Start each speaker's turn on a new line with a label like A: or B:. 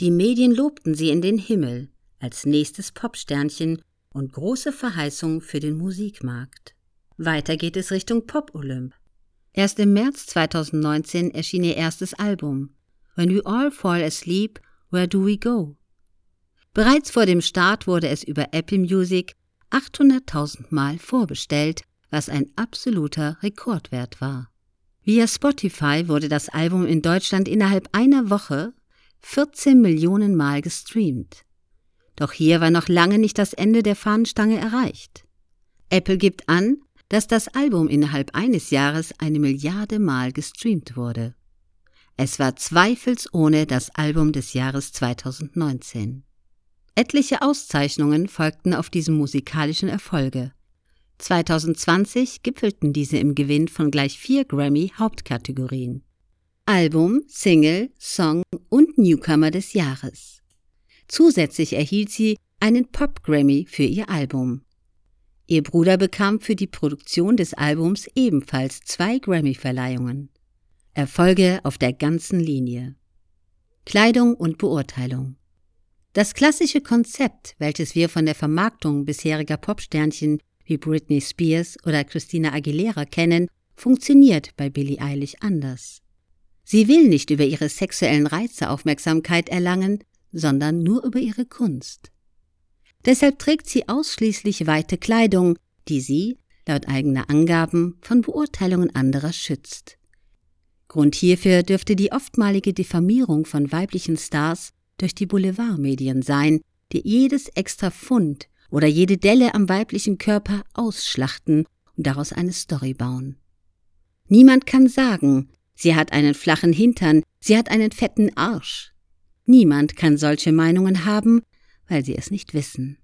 A: Die Medien lobten sie in den Himmel als nächstes Popsternchen und große Verheißung für den Musikmarkt. Weiter geht es Richtung Pop-Olymp. Erst im März 2019 erschien ihr erstes Album When We All Fall Asleep, Where Do We Go? Bereits vor dem Start wurde es über Apple Music 800.000 Mal vorbestellt, was ein absoluter Rekordwert war. Via Spotify wurde das Album in Deutschland innerhalb einer Woche 14 Millionen Mal gestreamt. Doch hier war noch lange nicht das Ende der Fahnenstange erreicht. Apple gibt an, dass das Album innerhalb eines Jahres eine Milliarde Mal gestreamt wurde. Es war zweifelsohne das Album des Jahres 2019. Etliche Auszeichnungen folgten auf diese musikalischen Erfolge. 2020 gipfelten diese im Gewinn von gleich vier Grammy-Hauptkategorien. Album, Single, Song und Newcomer des Jahres. Zusätzlich erhielt sie einen Pop-Grammy für ihr Album. Ihr Bruder bekam für die Produktion des Albums ebenfalls zwei Grammy-Verleihungen. Erfolge auf der ganzen Linie. Kleidung und Beurteilung. Das klassische Konzept, welches wir von der Vermarktung bisheriger Popsternchen wie Britney Spears oder Christina Aguilera kennen, funktioniert bei Billie Eilish anders. Sie will nicht über ihre sexuellen Reize Aufmerksamkeit erlangen, sondern nur über ihre Kunst. Deshalb trägt sie ausschließlich weite Kleidung, die sie, laut eigener Angaben, von Beurteilungen anderer schützt. Grund hierfür dürfte die oftmalige Diffamierung von weiblichen Stars durch die Boulevardmedien sein, die jedes extra Pfund oder jede Delle am weiblichen Körper ausschlachten und daraus eine Story bauen. Niemand kann sagen, sie hat einen flachen Hintern, sie hat einen fetten Arsch. Niemand kann solche Meinungen haben, weil sie es nicht wissen.